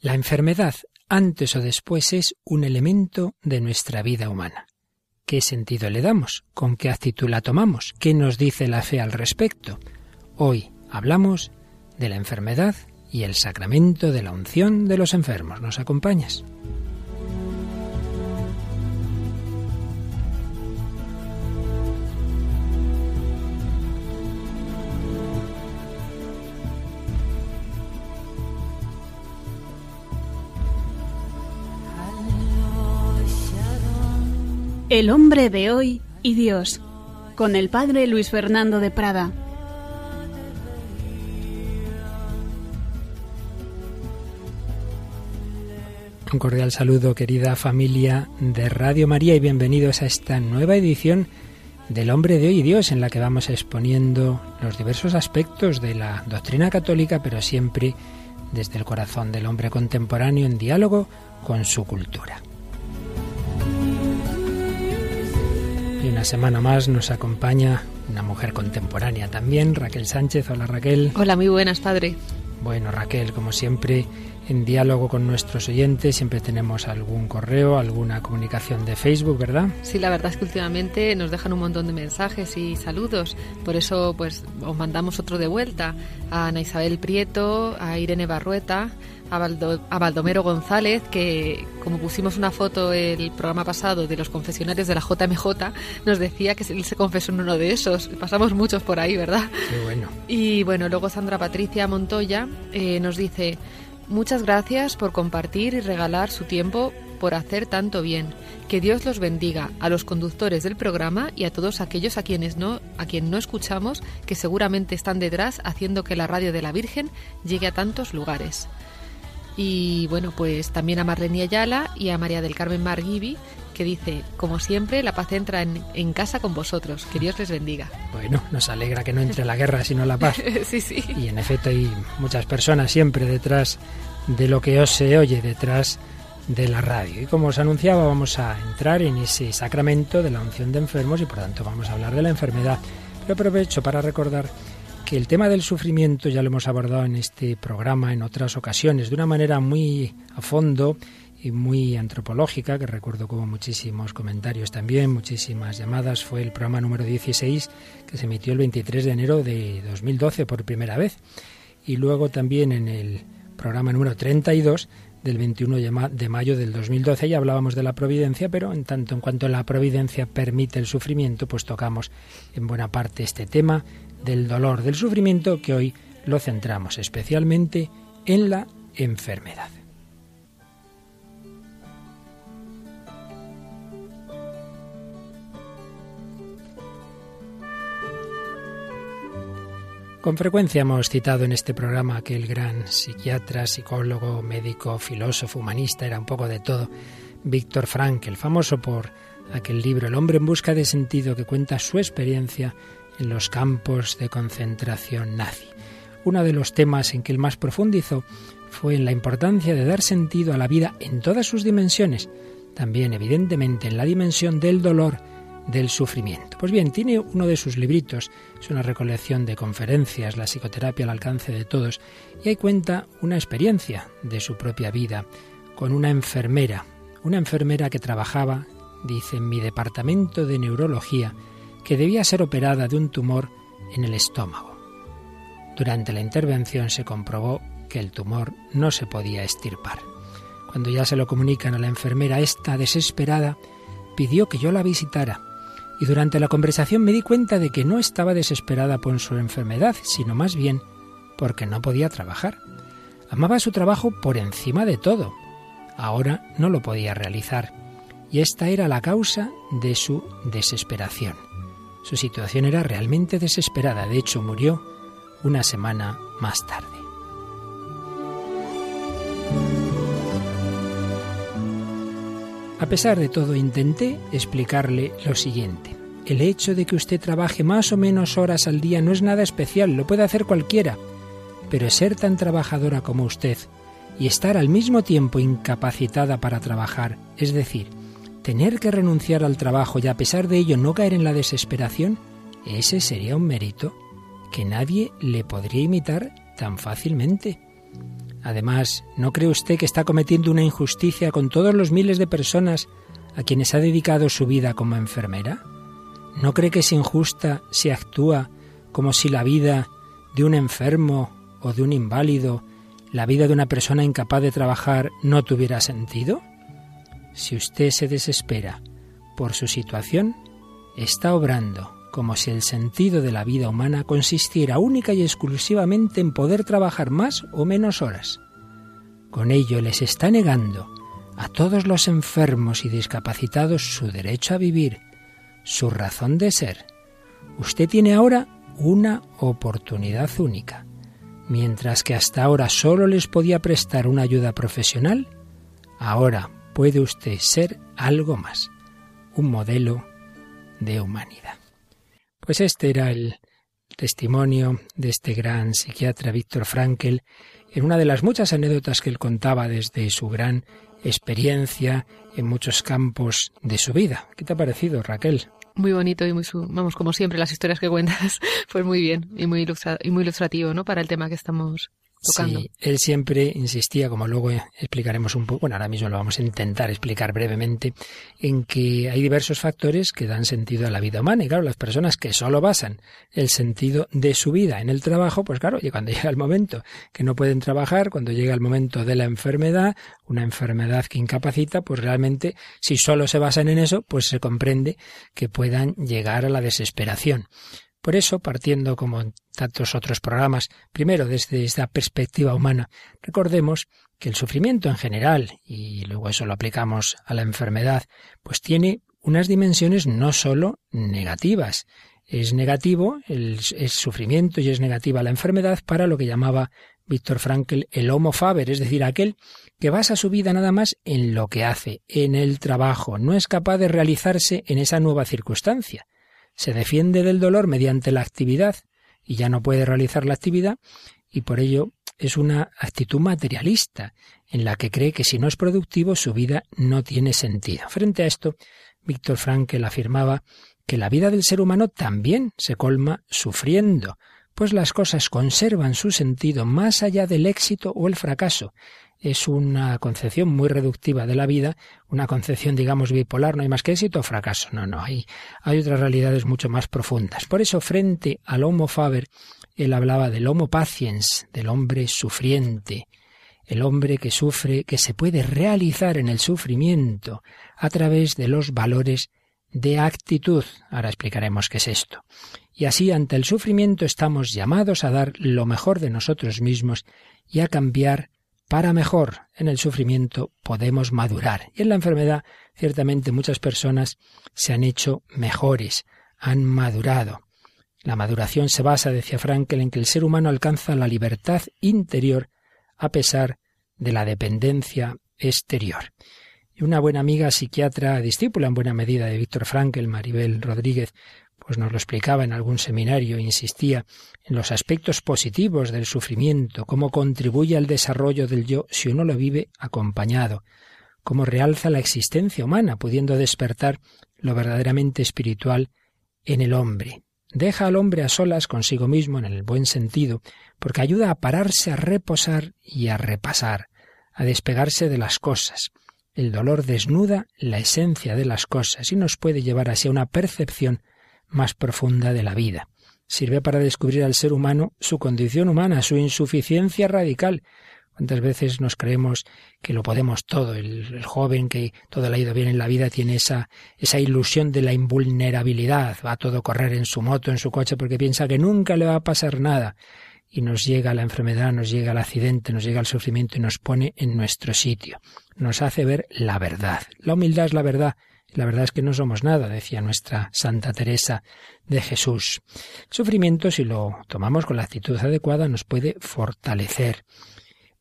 La enfermedad, antes o después, es un elemento de nuestra vida humana. ¿Qué sentido le damos? ¿Con qué actitud la tomamos? ¿Qué nos dice la fe al respecto? Hoy hablamos de la enfermedad y el sacramento de la unción de los enfermos. ¿Nos acompañas? El hombre de hoy y Dios, con el padre Luis Fernando de Prada. Un cordial saludo, querida familia de Radio María, y bienvenidos a esta nueva edición del Hombre de Hoy y Dios, en la que vamos exponiendo los diversos aspectos de la doctrina católica, pero siempre desde el corazón del hombre contemporáneo en diálogo con su cultura. Y una semana más nos acompaña una mujer contemporánea también, Raquel Sánchez. Hola Raquel. Hola, muy buenas, padre. Bueno, Raquel, como siempre, en diálogo con nuestros oyentes, siempre tenemos algún correo, alguna comunicación de Facebook, ¿verdad? Sí, la verdad es que últimamente nos dejan un montón de mensajes y saludos. Por eso, pues, os mandamos otro de vuelta a Ana Isabel Prieto, a Irene Barrueta, a, Baldomero González, que como pusimos una foto el programa pasado de los confesionarios de la JMJ, nos decía que él se confesó en uno de esos. Pasamos muchos por ahí, ¿verdad? Qué bueno. Y bueno, luego Sandra Patricia Montoya eh, nos dice, muchas gracias por compartir y regalar su tiempo por hacer tanto bien. Que Dios los bendiga a los conductores del programa y a todos aquellos a quienes no, a quien no escuchamos, que seguramente están detrás haciendo que la radio de la Virgen llegue a tantos lugares. Y bueno, pues también a Marlene Ayala y a María del Carmen Margibi, que dice, como siempre, la paz entra en, casa con vosotros. Que Dios les bendiga. Bueno, nos alegra que no entre la guerra, sino la paz. sí, sí. Y en efecto hay muchas personas siempre detrás de lo que os se oye, detrás de la radio. Y como os anunciaba, vamos a entrar en ese sacramento de la unción de enfermos y por tanto vamos a hablar de la enfermedad. Pero aprovecho para recordar que el tema del sufrimiento ya lo hemos abordado en este programa en otras ocasiones de una manera muy a fondo y muy antropológica, que recuerdo como muchísimos comentarios también, muchísimas llamadas. Fue el programa número 16 que se emitió el 23 de enero de 2012 por primera vez. Y luego también en el programa número 32 del 21 de mayo del 2012 ya hablábamos de la providencia, pero en tanto en cuanto la providencia permite el sufrimiento, pues tocamos en buena parte este tema del dolor, del sufrimiento, que hoy lo centramos especialmente en la enfermedad. Con frecuencia hemos citado en este programa que el gran psiquiatra, psicólogo, médico, filósofo, humanista, era un poco de todo, Víctor Frankl, famoso por aquel libro El hombre en busca de sentido que cuenta su experiencia en los campos de concentración nazi. Uno de los temas en que él más profundizó fue en la importancia de dar sentido a la vida en todas sus dimensiones, también evidentemente en la dimensión del dolor, del sufrimiento. Pues bien, tiene uno de sus libritos, es una recolección de conferencias, la psicoterapia al alcance de todos, y ahí cuenta una experiencia de su propia vida con una enfermera, una enfermera que trabajaba, dice, en mi departamento de neurología, que debía ser operada de un tumor en el estómago. Durante la intervención se comprobó que el tumor no se podía estirpar. Cuando ya se lo comunican a la enfermera, esta desesperada pidió que yo la visitara. Y durante la conversación me di cuenta de que no estaba desesperada por su enfermedad, sino más bien porque no podía trabajar. Amaba su trabajo por encima de todo. Ahora no lo podía realizar. Y esta era la causa de su desesperación. Su situación era realmente desesperada, de hecho murió una semana más tarde. A pesar de todo, intenté explicarle lo siguiente. El hecho de que usted trabaje más o menos horas al día no es nada especial, lo puede hacer cualquiera. Pero ser tan trabajadora como usted y estar al mismo tiempo incapacitada para trabajar, es decir, tener que renunciar al trabajo y a pesar de ello no caer en la desesperación, ese sería un mérito que nadie le podría imitar tan fácilmente. Además, ¿no cree usted que está cometiendo una injusticia con todos los miles de personas a quienes ha dedicado su vida como enfermera? ¿No cree que es injusta si actúa como si la vida de un enfermo o de un inválido, la vida de una persona incapaz de trabajar, no tuviera sentido? Si usted se desespera por su situación, está obrando como si el sentido de la vida humana consistiera única y exclusivamente en poder trabajar más o menos horas. Con ello les está negando a todos los enfermos y discapacitados su derecho a vivir, su razón de ser. Usted tiene ahora una oportunidad única. Mientras que hasta ahora solo les podía prestar una ayuda profesional, ahora puede usted ser algo más, un modelo de humanidad. Pues este era el testimonio de este gran psiquiatra Víctor Frankel en una de las muchas anécdotas que él contaba desde su gran experiencia en muchos campos de su vida. ¿Qué te ha parecido, Raquel? Muy bonito y muy, vamos, como siempre, las historias que cuentas, pues muy bien y muy, y muy ilustrativo, ¿no? Para el tema que estamos Sí, él siempre insistía, como luego explicaremos un poco, bueno, ahora mismo lo vamos a intentar explicar brevemente, en que hay diversos factores que dan sentido a la vida humana. Y claro, las personas que solo basan el sentido de su vida en el trabajo, pues claro, y cuando llega el momento que no pueden trabajar, cuando llega el momento de la enfermedad, una enfermedad que incapacita, pues realmente, si solo se basan en eso, pues se comprende que puedan llegar a la desesperación. Por eso, partiendo como en tantos otros programas, primero desde esta perspectiva humana, recordemos que el sufrimiento en general, y luego eso lo aplicamos a la enfermedad, pues tiene unas dimensiones no sólo negativas. Es negativo el, sufrimiento y es negativa la enfermedad para lo que llamaba Víctor Frankl el homo faber, es decir, aquel que basa su vida nada más en lo que hace, en el trabajo, no es capaz de realizarse en esa nueva circunstancia se defiende del dolor mediante la actividad y ya no puede realizar la actividad y por ello es una actitud materialista en la que cree que si no es productivo su vida no tiene sentido. Frente a esto, Víctor Frankl afirmaba que la vida del ser humano también se colma sufriendo, pues las cosas conservan su sentido más allá del éxito o el fracaso, es una concepción muy reductiva de la vida, una concepción, digamos, bipolar, no hay más que éxito o fracaso. No, no, hay, hay otras realidades mucho más profundas. Por eso, frente al Homo Faber, él hablaba del Homo Patiens, del hombre sufriente, el hombre que sufre, que se puede realizar en el sufrimiento a través de los valores de actitud. Ahora explicaremos qué es esto. Y así ante el sufrimiento estamos llamados a dar lo mejor de nosotros mismos y a cambiar para mejor. En el sufrimiento podemos madurar. Y en la enfermedad, ciertamente muchas personas se han hecho mejores, han madurado. La maduración se basa, decía Frankel, en que el ser humano alcanza la libertad interior a pesar de la dependencia exterior. Y una buena amiga psiquiatra, discípula en buena medida de Víctor Frankel, Maribel Rodríguez, pues nos lo explicaba en algún seminario, insistía en los aspectos positivos del sufrimiento, cómo contribuye al desarrollo del yo si uno lo vive acompañado, cómo realza la existencia humana, pudiendo despertar lo verdaderamente espiritual en el hombre. Deja al hombre a solas consigo mismo en el buen sentido, porque ayuda a pararse a reposar y a repasar, a despegarse de las cosas. El dolor desnuda la esencia de las cosas y nos puede llevar hacia una percepción más profunda de la vida. Sirve para descubrir al ser humano su condición humana, su insuficiencia radical. ¿Cuántas veces nos creemos que lo podemos todo? El, joven que todo le ha ido bien en la vida tiene esa, esa ilusión de la invulnerabilidad. Va a todo correr en su moto, en su coche, porque piensa que nunca le va a pasar nada. Y nos llega la enfermedad, nos llega el accidente, nos llega el sufrimiento y nos pone en nuestro sitio. Nos hace ver la verdad. La humildad es la verdad la verdad es que no somos nada, decía nuestra Santa Teresa de Jesús. Sufrimiento, si lo tomamos con la actitud adecuada, nos puede fortalecer.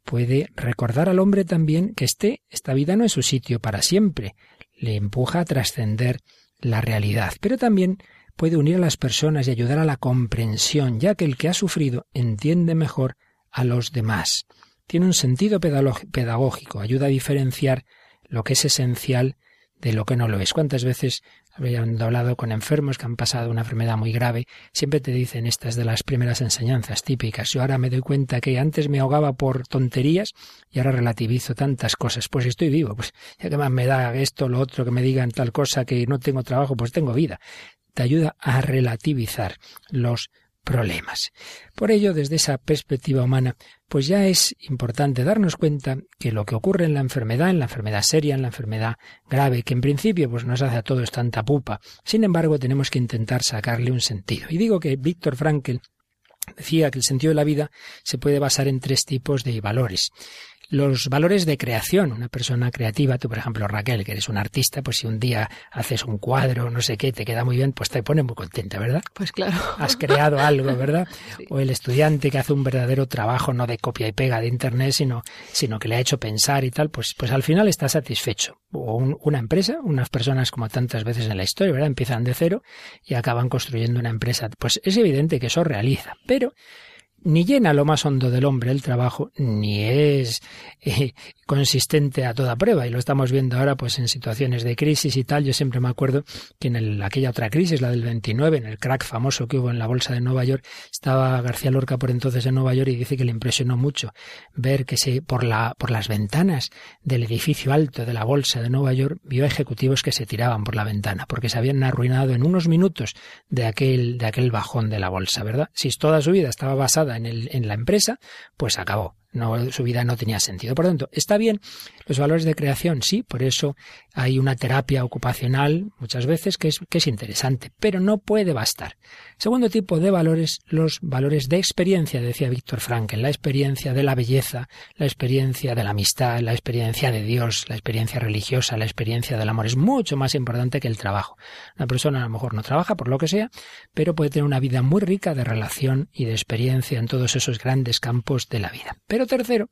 Puede recordar al hombre también que este, esta vida no es su sitio para siempre. Le empuja a trascender la realidad. Pero también puede unir a las personas y ayudar a la comprensión, ya que el que ha sufrido entiende mejor a los demás. Tiene un sentido pedagógico, ayuda a diferenciar lo que es esencial de lo que no lo es. ¿Cuántas veces habían hablado con enfermos que han pasado una enfermedad muy grave? Siempre te dicen estas de las primeras enseñanzas típicas. Yo ahora me doy cuenta que antes me ahogaba por tonterías y ahora relativizo tantas cosas. Pues estoy vivo, pues ya que más me da esto, lo otro, que me digan tal cosa, que no tengo trabajo, pues tengo vida. Te ayuda a relativizar los problemas. Por ello, desde esa perspectiva humana, pues ya es importante darnos cuenta que lo que ocurre en la enfermedad, en la enfermedad seria, en la enfermedad grave, que en principio pues nos hace a todos tanta pupa, sin embargo tenemos que intentar sacarle un sentido. Y digo que Víctor Frankl decía que el sentido de la vida se puede basar en tres tipos de valores los valores de creación. Una persona creativa, tú por ejemplo Raquel, que eres un artista, pues si un día haces un cuadro, no sé qué, te queda muy bien, pues te pone muy contenta, ¿verdad? Pues claro. Has creado algo, ¿verdad? O el estudiante que hace un verdadero trabajo, no de copia y pega de internet, sino, sino que le ha hecho pensar y tal, pues, pues al final está satisfecho. O una empresa, unas personas como tantas veces en la historia, ¿verdad? Empiezan de cero y acaban construyendo una empresa. Pues es evidente que eso realiza, pero ni llena lo más hondo del hombre el trabajo, ni es eh, consistente a toda prueba. Y lo estamos viendo ahora pues en situaciones de crisis y tal. Yo siempre me acuerdo que en aquella otra crisis, la del 29, en el crack famoso que hubo en la bolsa de Nueva York, estaba García Lorca por entonces en Nueva York y dice que le impresionó mucho ver que se, por, la, por las ventanas del edificio alto de la bolsa de Nueva York vio ejecutivos que se tiraban por la ventana porque se habían arruinado en unos minutos de aquel, de aquel bajón de la bolsa, ¿verdad? Si toda su vida estaba basada en, el, en la empresa, pues acabó. Su vida no tenía sentido. Por lo tanto, está bien los valores de creación, sí, por eso hay una terapia ocupacional muchas veces que es, que es interesante, pero no puede bastar. Segundo tipo de valores, los valores de experiencia, decía Víctor Frankel, la experiencia de la belleza, la experiencia de la amistad, la experiencia de Dios, la experiencia religiosa, la experiencia del amor. Es mucho más importante que el trabajo. Una persona a lo mejor no trabaja por lo que sea, pero puede tener una vida muy rica de relación y de experiencia en todos esos grandes campos de la vida. Pero tercero,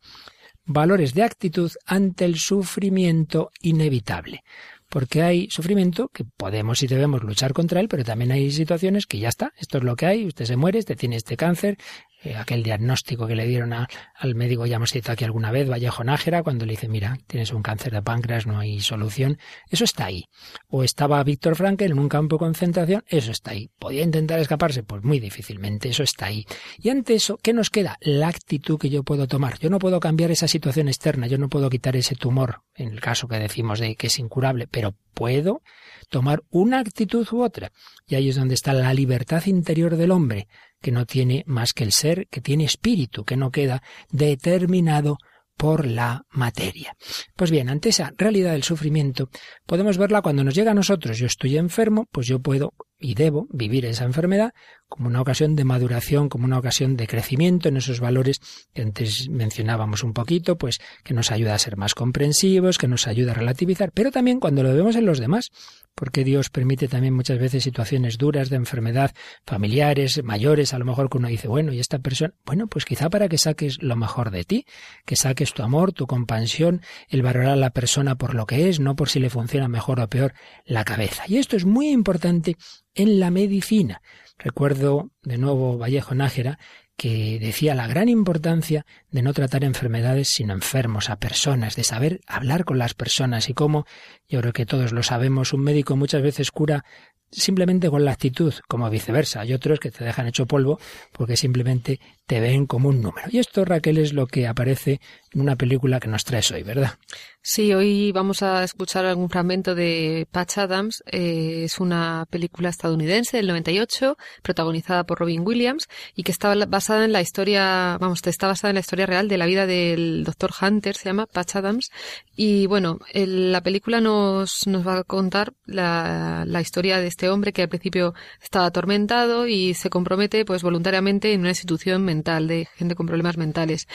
valores de actitud ante el sufrimiento inevitable. Porque hay sufrimiento que podemos y debemos luchar contra él, pero también hay situaciones que ya está, esto es lo que hay, usted se muere, usted tiene este cáncer, eh, aquel diagnóstico que le dieron al médico, ya hemos citado aquí alguna vez, Vallejo Nájera, cuando le dice, mira, tienes un cáncer de páncreas, no hay solución, eso está ahí. O estaba Víctor Frankel en un campo de concentración, eso está ahí. ¿Podía intentar escaparse? Pues muy difícilmente, eso está ahí. Y ante eso, ¿qué nos queda? La actitud que yo puedo tomar. Yo no puedo cambiar esa situación externa, yo no puedo quitar ese tumor, en el caso que decimos de que es incurable, pero puedo tomar una actitud u otra. Y ahí es donde está la libertad interior del hombre, que no tiene más que el ser, que tiene espíritu, que no queda determinado por la materia. Pues bien, ante esa realidad del sufrimiento, podemos verla cuando nos llega a nosotros. Yo estoy enfermo, pues yo puedo y debo vivir esa enfermedad como una ocasión de maduración, como una ocasión de crecimiento en esos valores que antes mencionábamos un poquito, pues que nos ayuda a ser más comprensivos, que nos ayuda a relativizar, pero también cuando lo vemos en los demás, porque Dios permite también muchas veces situaciones duras de enfermedad familiares, mayores, a lo mejor que uno dice, bueno, y esta persona, bueno, pues quizá para que saques lo mejor de ti, que saques tu amor, tu compasión, el valorar a la persona por lo que es, no por si le funciona mejor o peor la cabeza. Y esto es muy importante en la medicina. Recuerdo de nuevo Vallejo Nájera que decía la gran importancia de no tratar enfermedades sino enfermos, a personas, de saber hablar con las personas y cómo, yo creo que todos lo sabemos, un médico muchas veces cura simplemente con la actitud, como viceversa. Hay otros que te dejan hecho polvo porque simplemente te ven como un número. Y esto, Raquel, es lo que aparece una película que nos traes hoy, ¿verdad? Sí, hoy vamos a escuchar algún fragmento de Patch Adams. Eh, es una película estadounidense del 98, protagonizada por Robin Williams y que está basada en la historia, vamos, está basada en la historia real de la vida del doctor Hunter, se llama Patch Adams. Y bueno, la película nos, va a contar la, la historia de este hombre que al principio estaba atormentado y se compromete pues voluntariamente en una institución mental de gente con problemas mentales.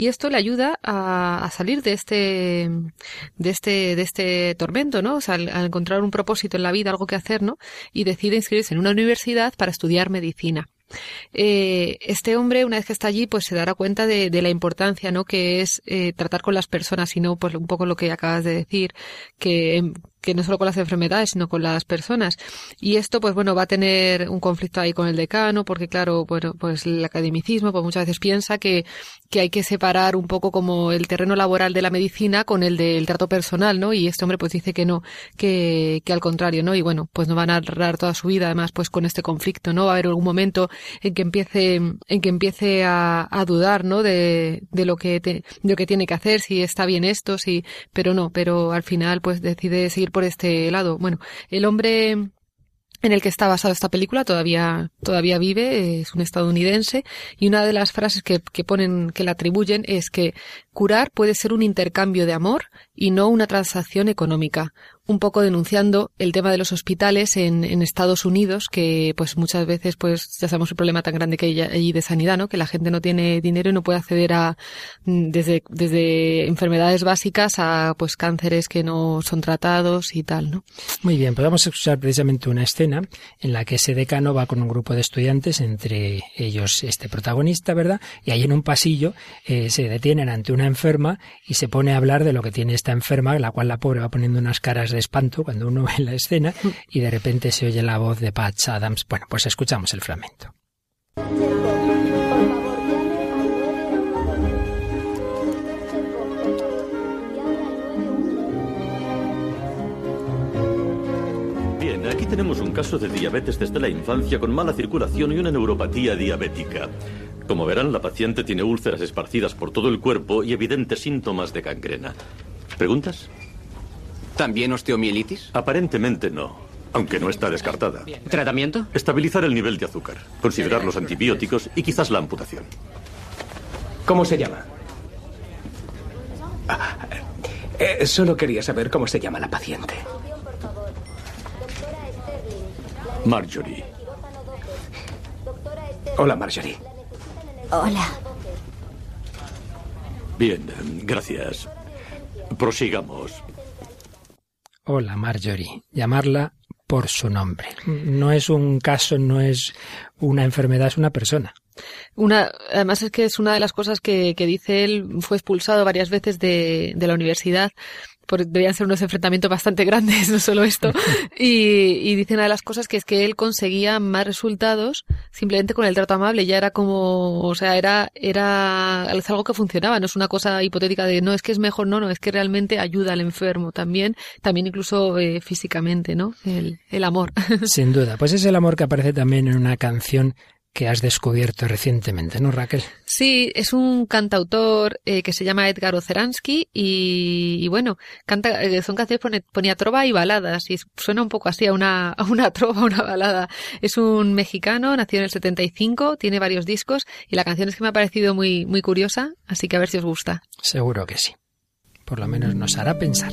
Y esto le ayuda a, a salir de este de este, de este tormento, ¿no? O sea, al, encontrar un propósito en la vida, algo que hacer, ¿no? Y decide inscribirse en una universidad para estudiar medicina. Eh, este hombre, una vez que está allí, pues se dará cuenta de, de la importancia, ¿no? Que es eh, tratar con las personas y no, pues un poco lo que acabas de decir, que em, que no solo con las enfermedades, sino con las personas. Y esto, pues bueno, va a tener un conflicto ahí con el decano, porque claro, bueno, pues el academicismo, pues muchas veces piensa que, que hay que separar un poco como el terreno laboral de la medicina con el del trato personal, ¿no? Y este hombre pues dice que no, que, que al contrario, ¿no? Y bueno, pues no van a narrar toda su vida, además, pues con este conflicto, ¿no? Va a haber algún momento en que empiece, en que empiece a, a dudar, ¿no? De, de lo que de lo que tiene que hacer, si está bien esto, si, pero no, pero al final pues decide seguir por este lado. Bueno, el hombre en el que está basado esta película todavía todavía vive, es un estadounidense y una de las frases que, que ponen que le atribuyen es que curar puede ser un intercambio de amor y no una transacción económica un poco denunciando el tema de los hospitales en, en, Estados Unidos, que pues muchas veces pues ya sabemos el problema tan grande que hay allí de sanidad, ¿no? Que la gente no tiene dinero y no puede acceder a mm, desde, desde enfermedades básicas a pues cánceres que no son tratados y tal, ¿no? Muy bien, podemos escuchar precisamente una escena en la que ese decano va con un grupo de estudiantes, entre ellos este protagonista, ¿verdad? Y ahí en un pasillo eh, se detienen ante una enferma y se pone a hablar de lo que tiene esta enferma, la cual la pobre va poniendo unas caras de espanto cuando uno ve la escena y de repente se oye la voz de Patch Adams. Bueno, pues escuchamos el fragmento. Bien, aquí tenemos un caso de diabetes desde la infancia con mala circulación y una neuropatía diabética. Como verán, la paciente tiene úlceras esparcidas por todo el cuerpo y evidentes síntomas de gangrena. ¿Preguntas? ¿También osteomielitis? Aparentemente no, aunque no está descartada. ¿Tratamiento? Estabilizar el nivel de azúcar, considerar los antibióticos y quizás la amputación. ¿Cómo se llama? Ah, eh, solo quería saber cómo se llama la paciente. Marjorie. Hola, Marjorie. Hola. Bien, gracias. Prosigamos. Hola, Marjorie. Llamarla por su nombre. No es un caso, no es una enfermedad, es una persona. Una, además es que es una de las cosas que, que dice él, fue expulsado varias veces de, de la universidad debían ser unos enfrentamientos bastante grandes, no solo esto. Y, y dice una de las cosas que es que él conseguía más resultados simplemente con el trato amable. Ya era como, o sea, era, era algo que funcionaba. No es una cosa hipotética de no es que es mejor, no, no, es que realmente ayuda al enfermo también, también incluso eh, físicamente, ¿no? El, el amor. Sin duda. Pues es el amor que aparece también en una canción que has descubierto recientemente, ¿no, Raquel? Sí, es un cantautor eh, que se llama Edgar Oceransky y, y bueno, canta, eh, son canciones ponía, ponía trova y baladas y suena un poco así a una, a una trova, una balada. Es un mexicano, nació en el 75, tiene varios discos y la canción es que me ha parecido muy, muy curiosa, así que a ver si os gusta. Seguro que sí. Por lo menos nos hará pensar.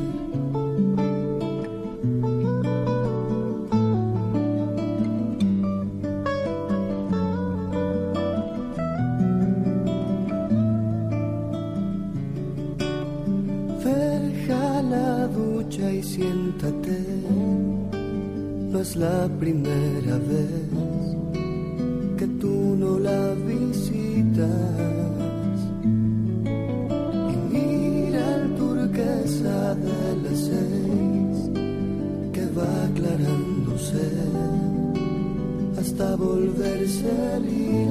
es la primera vez que tú no la visitas. Y mira el turquesa de las seis que va aclarándose hasta volverse lila.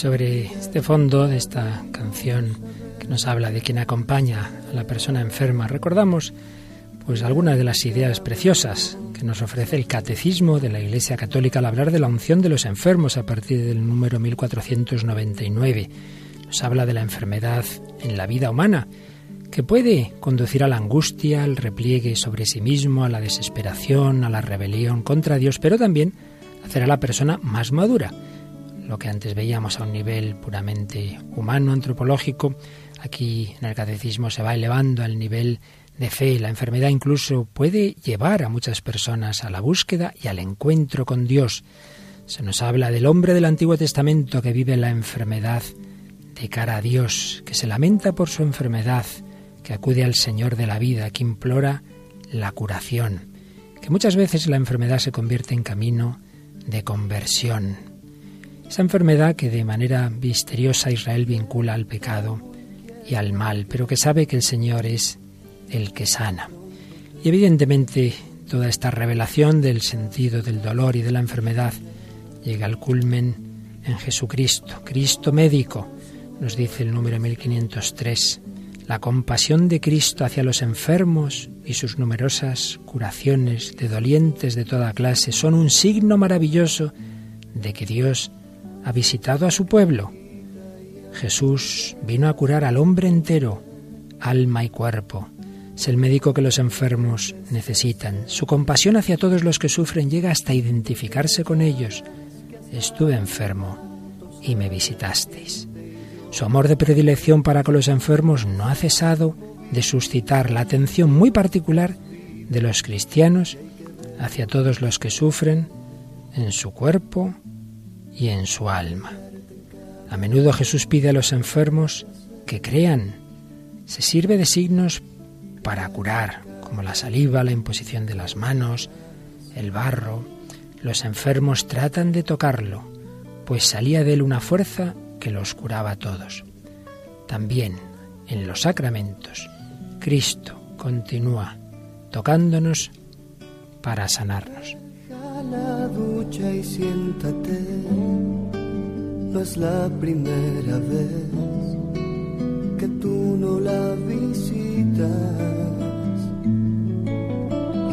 Sobre este fondo de esta canción que nos habla de quien acompaña a la persona enferma, recordamos pues algunas de las ideas preciosas que nos ofrece el catecismo de la Iglesia Católica al hablar de la unción de los enfermos a partir del número 1499. Nos habla de la enfermedad en la vida humana, que puede conducir a la angustia, al repliegue sobre sí mismo, a la desesperación, a la rebelión contra Dios, pero también hacer a la persona más madura. Lo que antes veíamos a un nivel puramente humano, antropológico, aquí en el catecismo se va elevando al nivel de fe. La enfermedad incluso puede llevar a muchas personas a la búsqueda y al encuentro con Dios. Se nos habla del hombre del Antiguo Testamento que vive la enfermedad de cara a Dios, que se lamenta por su enfermedad, que acude al Señor de la vida, que implora la curación, que muchas veces la enfermedad se convierte en camino de conversión. Esa enfermedad que de manera misteriosa Israel vincula al pecado y al mal, pero que sabe que el Señor es el que sana. Y evidentemente toda esta revelación del sentido del dolor y de la enfermedad llega al culmen en Jesucristo, Cristo médico, nos dice el número 1503. La compasión de Cristo hacia los enfermos y sus numerosas curaciones de dolientes de toda clase son un signo maravilloso de que Dios ha visitado a su pueblo. Jesús vino a curar al hombre entero, alma y cuerpo. Es el médico que los enfermos necesitan. Su compasión hacia todos los que sufren llega hasta identificarse con ellos. Estuve enfermo y me visitasteis. Su amor de predilección para con los enfermos no ha cesado de suscitar la atención muy particular de los cristianos hacia todos los que sufren en su cuerpo y en su alma. A menudo Jesús pide a los enfermos que crean. Se sirve de signos para curar, como la saliva, la imposición de las manos, el barro. Los enfermos tratan de tocarlo, pues salía de él una fuerza que los curaba a todos. También en los sacramentos, Cristo continúa tocándonos para sanarnos. la ducha y siéntate. No es la primera vez que tú no la visitas.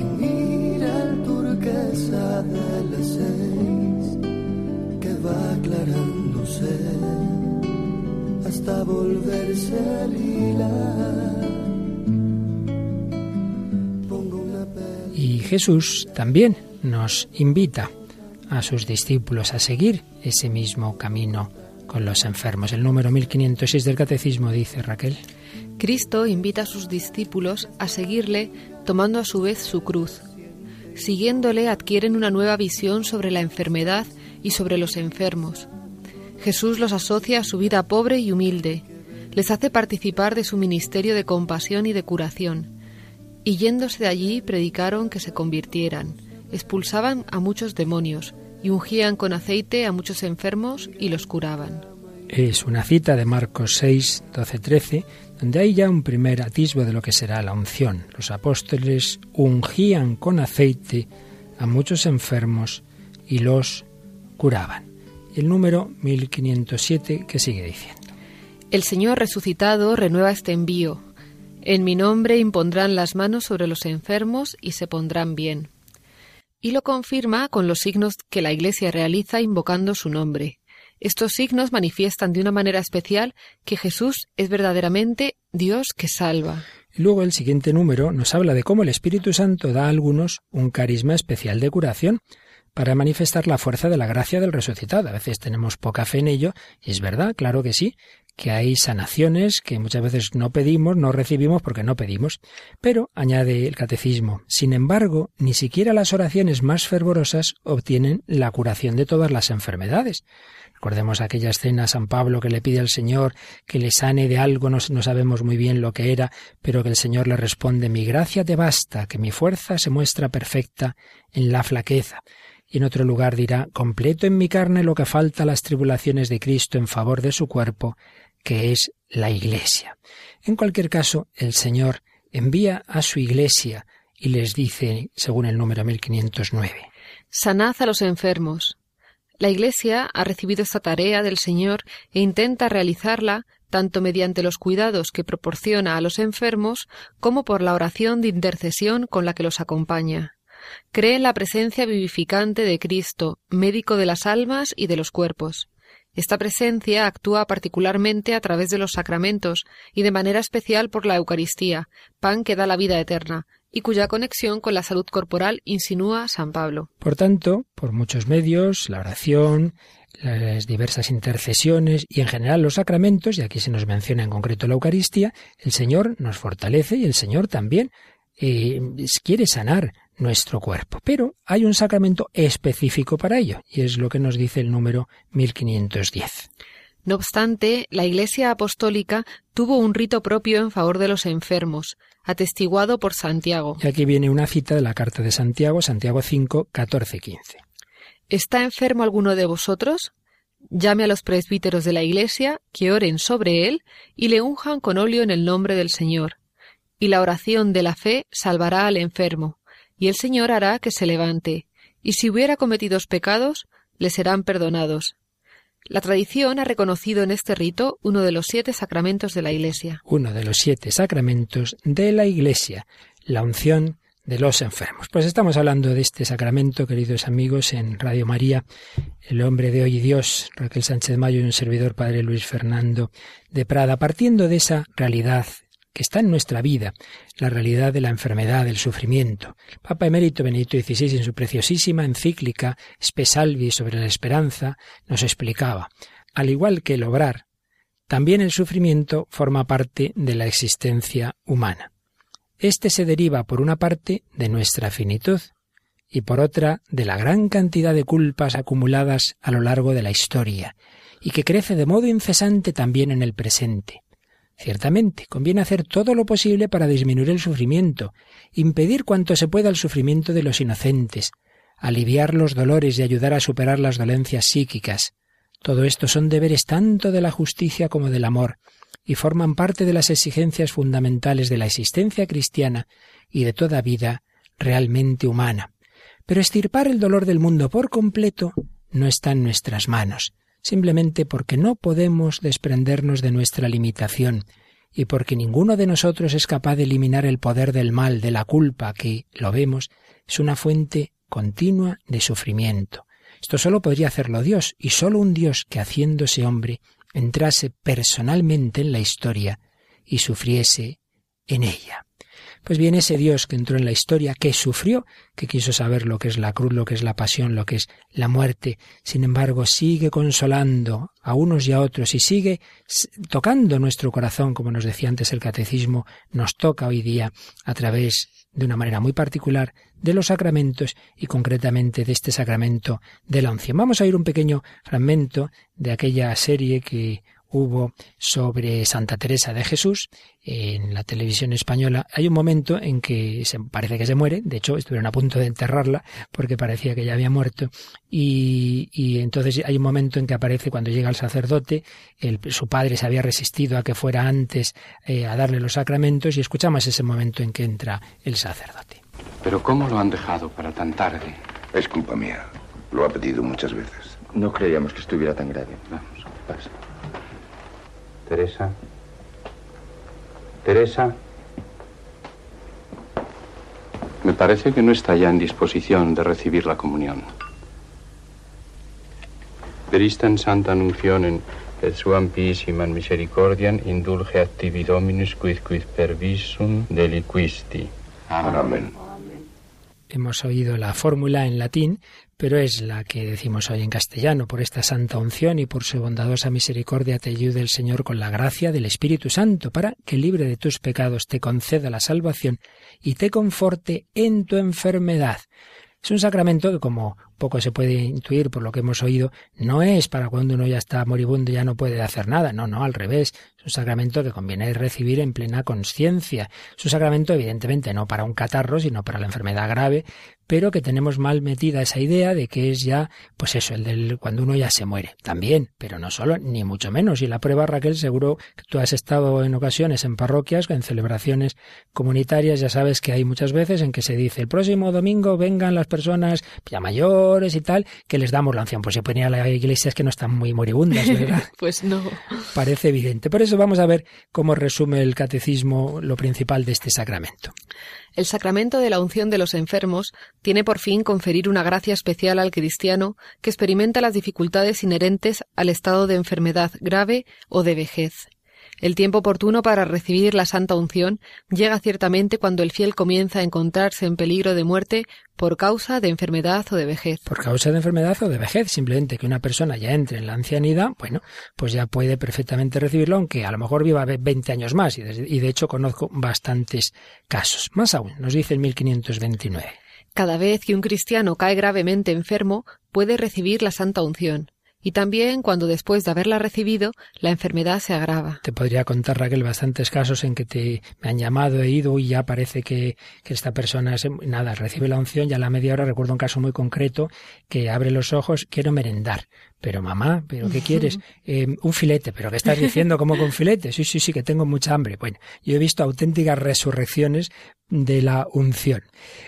Y mira el turquesa de las seis que va aclarándose hasta volverse lila. Y Jesús también nos invita a sus discípulos a seguir ese mismo camino con los enfermos. El número 1506 del Catecismo dice Raquel. Cristo invita a sus discípulos a seguirle tomando a su vez su cruz. Siguiéndole adquieren una nueva visión sobre la enfermedad y sobre los enfermos. Jesús los asocia a su vida pobre y humilde, les hace participar de su ministerio de compasión y de curación, y yéndose de allí predicaron que se convirtieran, expulsaban a muchos demonios y ungían con aceite a muchos enfermos y los curaban. Es una cita de Marcos 6, 12, 13, donde hay ya un primer atisbo de lo que será la unción. Los apóstoles ungían con aceite a muchos enfermos y los curaban. El número 1507 que sigue diciendo. El Señor resucitado renueva este envío. En mi nombre impondrán las manos sobre los enfermos y se pondrán bien. Y lo confirma con los signos que la Iglesia realiza invocando su nombre. Estos signos manifiestan de una manera especial que Jesús es verdaderamente Dios que salva. Luego el siguiente número nos habla de cómo el Espíritu Santo da a algunos un carisma especial de curación para manifestar la fuerza de la gracia del resucitado. A veces tenemos poca fe en ello, y es verdad, claro que sí, que hay sanaciones que muchas veces no pedimos, no recibimos porque no pedimos. Pero, añade el catecismo, sin embargo, ni siquiera las oraciones más fervorosas obtienen la curación de todas las enfermedades. Recordemos aquella escena San Pablo que le pide al Señor que le sane de algo, no, no, sabemos muy bien lo que era, pero que el Señor le responde Mi gracia te basta, que mi fuerza se muestra perfecta en la flaqueza. Y en otro lugar dirá Completo en mi carne lo que falta a las tribulaciones de Cristo en favor de su cuerpo, que es la Iglesia. En cualquier caso, el Señor envía a su Iglesia y les dice, según el número 1509, Sanad a los enfermos. La Iglesia ha recibido esta tarea del Señor e intenta realizarla tanto mediante los cuidados que proporciona a los enfermos como por la oración de intercesión con la que los acompaña. Cree en la presencia vivificante de Cristo, médico de las almas y de los cuerpos. Esta presencia actúa particularmente a través de los sacramentos y de manera especial por la Eucaristía, pan que da la vida eterna, y cuya conexión con la salud corporal insinúa San Pablo. Por tanto, por muchos medios, la oración, las diversas intercesiones y en general los sacramentos, y aquí se nos menciona en concreto la Eucaristía, el Señor nos fortalece y el Señor también eh, quiere sanar nuestro cuerpo. Pero hay un sacramento específico para ello, y es lo que nos dice el número 1510. No obstante, la Iglesia Apostólica tuvo un rito propio en favor de los enfermos, atestiguado por Santiago. Y aquí viene una cita de la carta de Santiago, Santiago 5, 14, 15. ¿Está enfermo alguno de vosotros? Llame a los presbíteros de la Iglesia, que oren sobre él y le unjan con óleo en el nombre del Señor. Y la oración de la fe salvará al enfermo, y el Señor hará que se levante, y si hubiera cometido pecados, le serán perdonados. La tradición ha reconocido en este rito uno de los siete sacramentos de la Iglesia. Uno de los siete sacramentos de la Iglesia, la unción de los enfermos. Pues estamos hablando de este sacramento, queridos amigos, en Radio María, el hombre de hoy y Dios, Raquel Sánchez Mayo y un servidor, Padre Luis Fernando de Prada, partiendo de esa realidad que está en nuestra vida, la realidad de la enfermedad, del sufrimiento. Papa Emérito Benedicto XVI, en su preciosísima encíclica Spesalvi sobre la esperanza, nos explicaba, al igual que el obrar, también el sufrimiento forma parte de la existencia humana. Este se deriva, por una parte, de nuestra finitud, y por otra, de la gran cantidad de culpas acumuladas a lo largo de la historia, y que crece de modo incesante también en el presente. Ciertamente, conviene hacer todo lo posible para disminuir el sufrimiento, impedir cuanto se pueda el sufrimiento de los inocentes, aliviar los dolores y ayudar a superar las dolencias psíquicas. Todo esto son deberes tanto de la justicia como del amor, y forman parte de las exigencias fundamentales de la existencia cristiana y de toda vida realmente humana. Pero estirpar el dolor del mundo por completo no está en nuestras manos simplemente porque no podemos desprendernos de nuestra limitación y porque ninguno de nosotros es capaz de eliminar el poder del mal, de la culpa, que, lo vemos, es una fuente continua de sufrimiento. Esto solo podría hacerlo Dios, y solo un Dios que haciéndose hombre entrase personalmente en la historia y sufriese en ella. Pues bien, ese Dios que entró en la historia, que sufrió, que quiso saber lo que es la cruz, lo que es la pasión, lo que es la muerte, sin embargo sigue consolando a unos y a otros y sigue tocando nuestro corazón, como nos decía antes el catecismo, nos toca hoy día a través de una manera muy particular de los sacramentos y concretamente de este sacramento de la unción. Vamos a ir un pequeño fragmento de aquella serie que hubo sobre Santa Teresa de Jesús en la televisión española. Hay un momento en que se, parece que se muere, de hecho estuvieron a punto de enterrarla porque parecía que ya había muerto y, y entonces hay un momento en que aparece cuando llega el sacerdote, el, su padre se había resistido a que fuera antes eh, a darle los sacramentos y escuchamos ese momento en que entra el sacerdote. Pero ¿cómo lo han dejado para tan tarde? Es culpa mía. Lo ha pedido muchas veces. No creíamos que estuviera tan grave. Vamos, pasa. Teresa. Teresa. Me parece que no está ya en disposición de recibir la comunión. Verista en Santa Anunción et suam piissiman misericordiam indulge activi Dominus quid quid per visum deliquisti. Amén. Hemos oído la fórmula en latín, pero es la que decimos hoy en castellano. Por esta santa unción y por su bondadosa misericordia te ayude el Señor con la gracia del Espíritu Santo, para que libre de tus pecados te conceda la salvación y te conforte en tu enfermedad. Es un sacramento que, como poco se puede intuir por lo que hemos oído, no es para cuando uno ya está moribundo y ya no puede hacer nada. No, no, al revés. Es un sacramento que conviene recibir en plena conciencia. Es un sacramento, evidentemente, no para un catarro, sino para la enfermedad grave, pero que tenemos mal metida esa idea de que es ya, pues eso, el del cuando uno ya se muere. También, pero no solo, ni mucho menos. Y la prueba, Raquel, seguro que tú has estado en ocasiones en parroquias, en celebraciones comunitarias, ya sabes que hay muchas veces en que se dice el próximo domingo vengan las personas ya mayores y tal, que les damos la unción. Pues se pueden ir a las iglesias que no están muy moribundas, ¿verdad? pues no. Parece evidente. Por eso vamos a ver cómo resume el catecismo lo principal de este sacramento. El sacramento de la unción de los enfermos tiene por fin conferir una gracia especial al cristiano que experimenta las dificultades inherentes al estado de enfermedad grave o de vejez. El tiempo oportuno para recibir la santa unción llega ciertamente cuando el fiel comienza a encontrarse en peligro de muerte por causa de enfermedad o de vejez. Por causa de enfermedad o de vejez, simplemente que una persona ya entre en la ancianidad, bueno, pues ya puede perfectamente recibirlo, aunque a lo mejor viva 20 años más, y de, hecho conozco bastantes casos. Más aún, nos dice el 1529. Cada vez que un cristiano cae gravemente enfermo, puede recibir la santa unción y también cuando después de haberla recibido la enfermedad se agrava. Te podría contar, Raquel, bastantes casos en que te me han llamado, he ido y ya parece que, que esta persona es, nada, recibe la unción, ya a la media hora recuerdo un caso muy concreto que abre los ojos, quiero merendar. Pero mamá, ¿pero qué quieres? Eh, un filete, ¿pero qué estás diciendo? ¿Cómo con filete? Sí, sí, sí, que tengo mucha hambre. Bueno, yo he visto auténticas resurrecciones de la unción.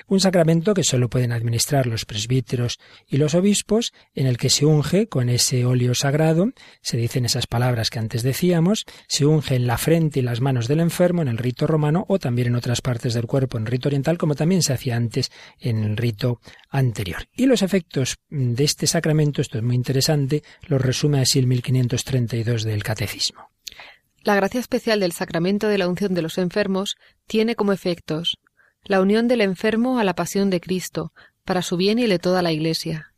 Un sacramento que solo pueden administrar los presbíteros y los obispos, en el que se unge con ese óleo sagrado, se dicen esas palabras que antes decíamos, se unge en la frente y las manos del enfermo en el rito romano o también en otras partes del cuerpo en rito oriental, como también se hacía antes en el rito anterior. Y los efectos de este sacramento, esto es muy interesante, lo resume así el 1532 del Catecismo. La gracia especial del sacramento de la unción de los enfermos tiene como efectos la unión del enfermo a la pasión de Cristo, para su bien y el de toda la Iglesia,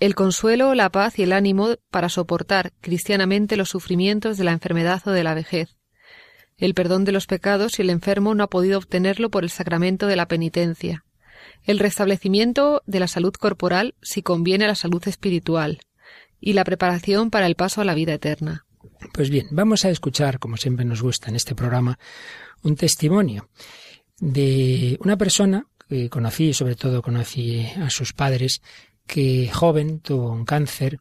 el consuelo, la paz y el ánimo para soportar cristianamente los sufrimientos de la enfermedad o de la vejez, el perdón de los pecados si el enfermo no ha podido obtenerlo por el sacramento de la penitencia, el restablecimiento de la salud corporal si conviene a la salud espiritual, y la preparación para el paso a la vida eterna. Pues bien, vamos a escuchar, como siempre nos gusta en este programa, un testimonio de una persona que conocí, sobre todo conocí a sus padres, que joven tuvo un cáncer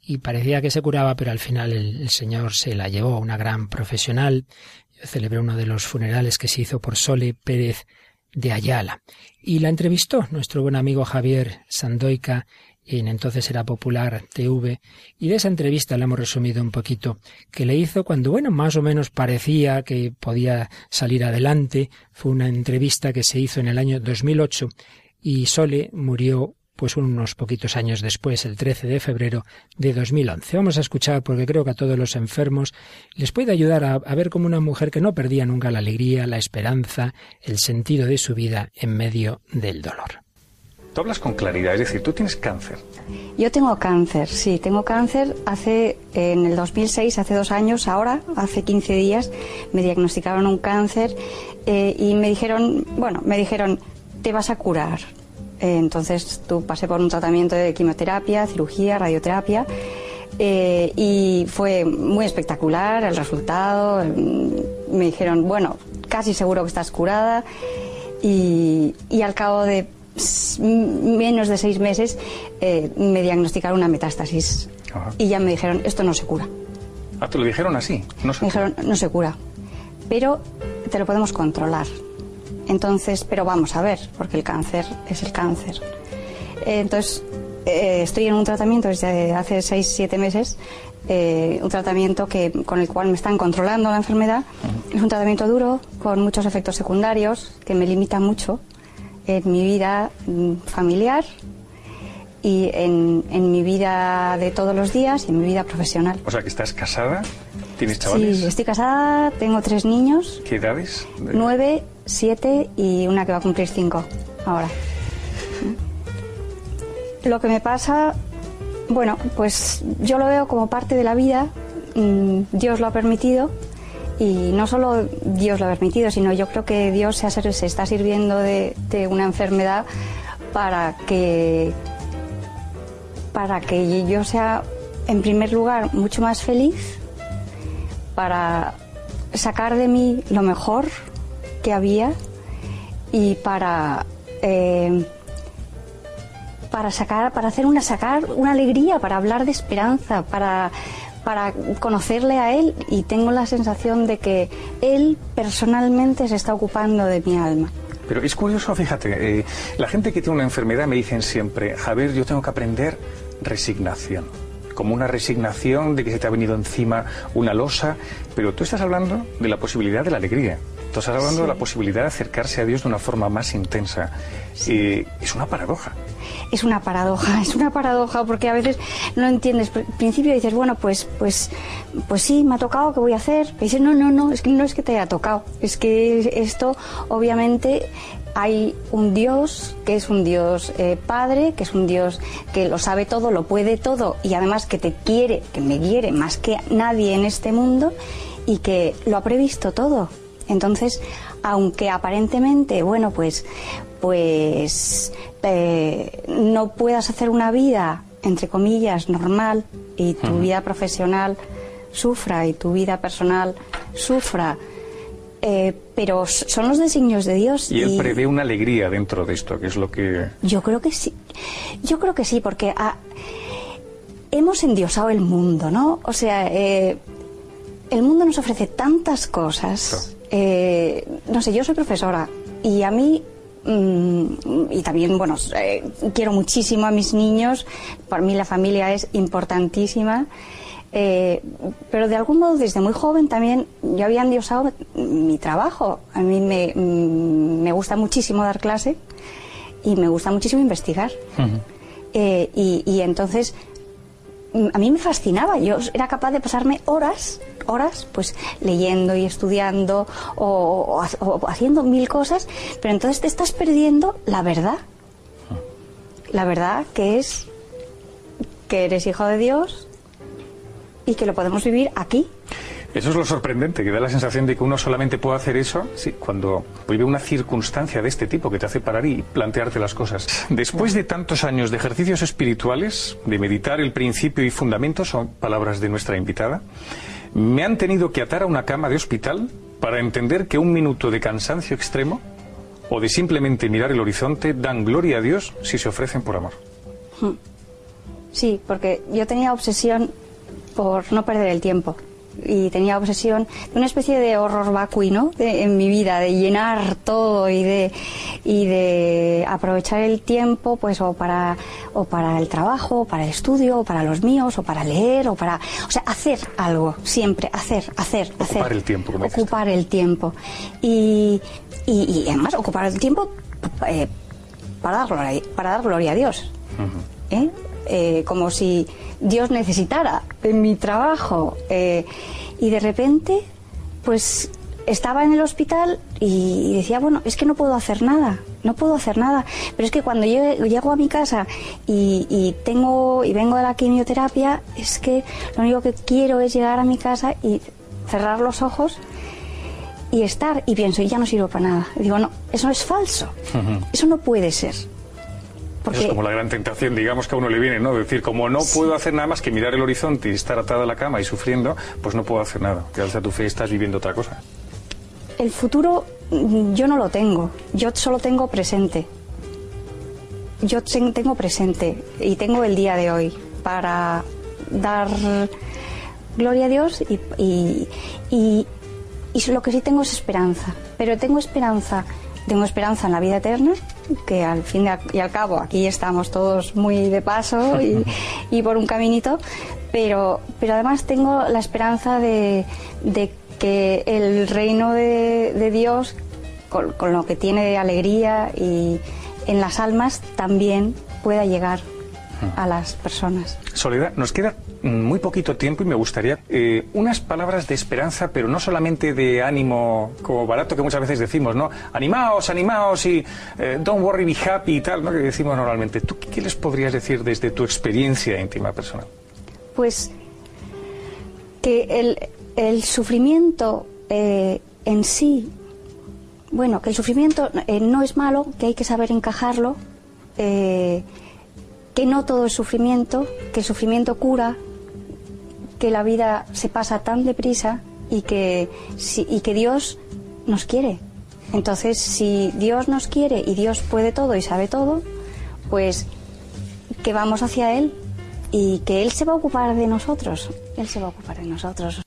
y parecía que se curaba, pero al final el, Señor se la llevó, una gran profesional. Yo celebré uno de los funerales que se hizo por Sole Pérez de Ayala. Y la entrevistó nuestro buen amigo Javier Sandoica en entonces era popular TV, y de esa entrevista le hemos resumido un poquito, que le hizo cuando, bueno, más o menos parecía que podía salir adelante. Fue una entrevista que se hizo en el año 2008 y Sole murió pues unos poquitos años después, el 13 de febrero de 2011. Vamos a escuchar porque creo que a todos los enfermos les puede ayudar a, a, ver como una mujer que no perdía nunca la alegría, la esperanza, el sentido de su vida en medio del dolor. Tú hablas con claridad, es decir, tú tienes cáncer. Yo tengo cáncer, sí, tengo cáncer. Hace, en el 2006, hace dos años, ahora, hace 15 días, me diagnosticaron un cáncer eh, y me dijeron, bueno, me dijeron, te vas a curar. Eh, entonces, tú pasé por un tratamiento de quimioterapia, cirugía, radioterapia. Eh, y fue muy espectacular el resultado. Me dijeron, bueno, casi seguro que estás curada. Y, y al cabo de menos de seis meses eh, me diagnosticaron una metástasis Ajá. y ya me dijeron esto no se cura. Ah, te lo dijeron así. No se me dijeron no se cura, pero te lo podemos controlar. Entonces, pero vamos a ver, porque el cáncer es el cáncer. Eh, entonces, eh, estoy en un tratamiento desde hace seis, siete meses, eh, un tratamiento que, con el cual me están controlando la enfermedad. Uh -huh. Es un tratamiento duro, con muchos efectos secundarios, que me limita mucho en mi vida familiar y en, en mi vida de todos los días y en mi vida profesional. O sea, que estás casada, tienes chavales. Sí, estoy casada, tengo tres niños, ¿Qué edades? nueve, siete y una que va a cumplir cinco ahora. Lo que me pasa, bueno, pues yo lo veo como parte de la vida, mm, Dios lo ha permitido y no solo Dios lo ha permitido, sino yo creo que Dios se, está sirviendo de, de una enfermedad para que para que yo sea en primer lugar mucho más feliz para sacar de mí lo mejor que había y para eh, para sacar para hacer una sacar una alegría para hablar de esperanza para para conocerle a él y tengo la sensación de que él personalmente se está ocupando de mi alma Pero es curioso, fíjate, eh, la gente que tiene una enfermedad me dicen siempre, Javier, yo tengo que aprender resignación. Como una resignación de que se te ha venido encima una losa, pero tú estás hablando de la posibilidad de la alegría. Estás hablando Sí. de la posibilidad de acercarse a Dios de una forma más intensa. Eh, es una paradoja. es una paradoja, es una paradoja porque a veces no entiendes. Al principio dices, bueno, pues, pues, pues sí, me ha tocado, ¿qué voy a hacer? Y dices, no, no, no, es que no es que te haya tocado, es que esto, obviamente, hay un Dios que es un Dios eh, Padre, que es un Dios que lo sabe todo, lo puede todo y además que te quiere, que me quiere más que nadie en este mundo y que lo ha previsto todo. Entonces, aunque aparentemente, bueno, pues, pues eh, no puedas hacer una vida, entre comillas, normal y tu vida profesional sufra y tu vida personal sufra, eh, pero son los designios de Dios. Y él y- prevé una alegría dentro de esto, que es lo que... yo creo que sí. Yo creo que sí, porque ah, hemos endiosado el mundo, ¿no? O sea, eh, el mundo nos ofrece tantas cosas. Eh, no sé, yo soy profesora y a mí. mm, y también, bueno, eh, quiero muchísimo a mis niños. Para mí la familia es importantísima. Eh, pero de algún modo, desde muy joven también yo había endiosado mi trabajo. A mí me, mm, me gusta muchísimo dar clase y me gusta muchísimo investigar. Eh, y, y entonces mm, a mí me fascinaba. Yo era capaz de pasarme horas, horas, pues leyendo y estudiando o, o ha- o haciendo mil cosas, pero entonces te estás perdiendo la verdad. La verdad que es que eres hijo de Dios y que lo podemos vivir aquí. Eso es lo sorprendente, que da la sensación de que uno solamente puede hacer eso sí, cuando vive una circunstancia de este tipo que te hace parar y plantearte las cosas. Después de tantos años de ejercicios espirituales, de meditar el principio y fundamento, son palabras de nuestra invitada, me han tenido que atar a una cama de hospital para entender que un minuto de cansancio extremo o de simplemente mirar el horizonte dan gloria a Dios si se ofrecen por amor. Sí, porque yo tenía obsesión por no perder el tiempo. Y tenía obsesión de una especie de horror vacuino de- en mi vida, de llenar todo y de, y de aprovechar el tiempo pues o para, o para el trabajo, o para el estudio, o para los míos, o para leer, o para... O sea, hacer algo, siempre, hacer, hacer, hacer. Ocupar el tiempo, como Ocupar el tiempo. Y, y, y además ocupar el tiempo eh, para, dar gloria, para dar gloria a Dios. ¿eh? Eh, como si Dios necesitara de mi trabajo. eh, y de repente, pues estaba en el hospital y decía, bueno, es que no puedo hacer nada, no puedo hacer nada. Pero es que cuando llego, llego a mi casa y, y tengo y vengo de la quimioterapia, es que lo único que quiero es llegar a mi casa y cerrar los ojos y estar. Y pienso, y ya no sirvo para nada. Y digo, no, eso es falso. Eso no puede ser. Es como la gran tentación, digamos, que a uno le viene, ¿no? Decir, como no puedo hacer nada más que mirar el horizonte y estar atada a la cama y sufriendo, pues no puedo hacer nada. Gracias a tu fe estás viviendo otra cosa. El futuro mm, yo no lo tengo, yo solo tengo presente. Yo ten- tengo presente y tengo el día de hoy para dar gloria a Dios y, y, y- y lo que sí tengo es esperanza. Pero tengo esperanza, tengo esperanza en la vida eterna, que al fin y al cabo aquí estamos todos muy de paso y, y por un caminito, pero, pero además tengo la esperanza de, de que el reino de, de Dios, con, con lo que tiene de alegría y en las almas, también pueda llegar a las personas. Soledad, nos queda muy poquito tiempo y me gustaría eh, unas palabras de esperanza, pero no solamente de ánimo como barato que muchas veces decimos, ¿no? Animaos, animaos y eh, don't worry, be happy y tal, ¿no? Que decimos normalmente. ¿Tú qué les podrías decir desde tu experiencia íntima personal? Pues que el, el sufrimiento eh, en sí, bueno, que el sufrimiento no es malo, que hay que saber encajarlo, que no todo es sufrimiento, que el sufrimiento cura, que la vida se pasa tan deprisa y que, si- y que Dios nos quiere. Entonces, si Dios nos quiere y Dios puede todo y sabe todo, pues que vamos hacia Él y que Él se va a ocupar de nosotros. Él se va a ocupar de nosotros.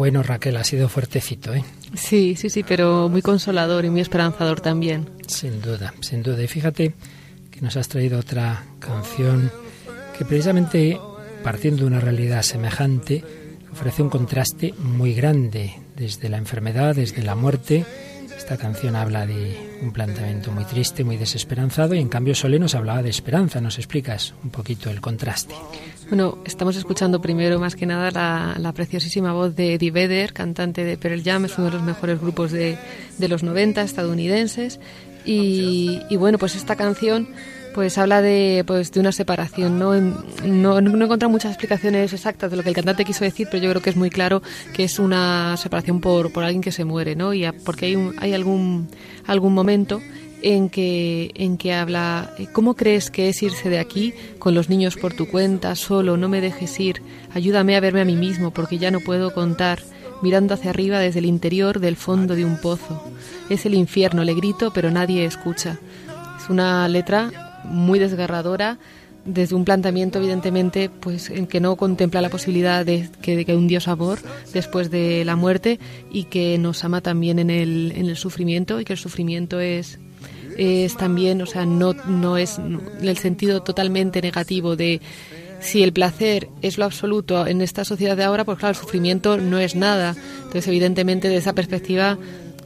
Bueno, Raquel, ha sido fuertecito, ¿eh? Sí, sí, sí, pero muy consolador y muy esperanzador también. Sin duda, sin duda. Y fíjate que nos has traído otra canción que precisamente partiendo de una realidad semejante ofrece un contraste muy grande desde la enfermedad, desde la muerte. Esta canción habla de un planteamiento muy triste, muy desesperanzado y en cambio Sole nos hablaba de esperanza. ¿Nos explicas un poquito el contraste? Bueno, estamos escuchando primero más que nada la, la preciosísima voz de Eddie Vedder, cantante de Pearl Jam, es uno de los mejores grupos de, de los 90 estadounidenses. Y bueno, pues esta canción pues habla de pues de una separación no no, no he encontrado muchas explicaciones exactas de lo que el cantante quiso decir pero yo creo que es muy claro que es una separación por, por alguien que se muere no y a- porque hay un- hay algún algún momento en que en que habla eh, cómo crees que es irse de aquí con los niños por tu cuenta solo no me dejes ir ayúdame a verme a mí mismo porque ya no puedo contar mirando hacia arriba desde el interior del fondo de un pozo es el infierno le grito pero nadie escucha. Es una letra muy desgarradora desde un planteamiento evidentemente pues en que no contempla la posibilidad de que, de que un Dios amor después de la muerte y que nos ama también en el, en el sufrimiento y que el sufrimiento es es también, o sea, no, no es el sentido totalmente negativo de si el placer es lo absoluto en esta sociedad de ahora, pues claro, el sufrimiento no es nada. Entonces, evidentemente, de esa perspectiva,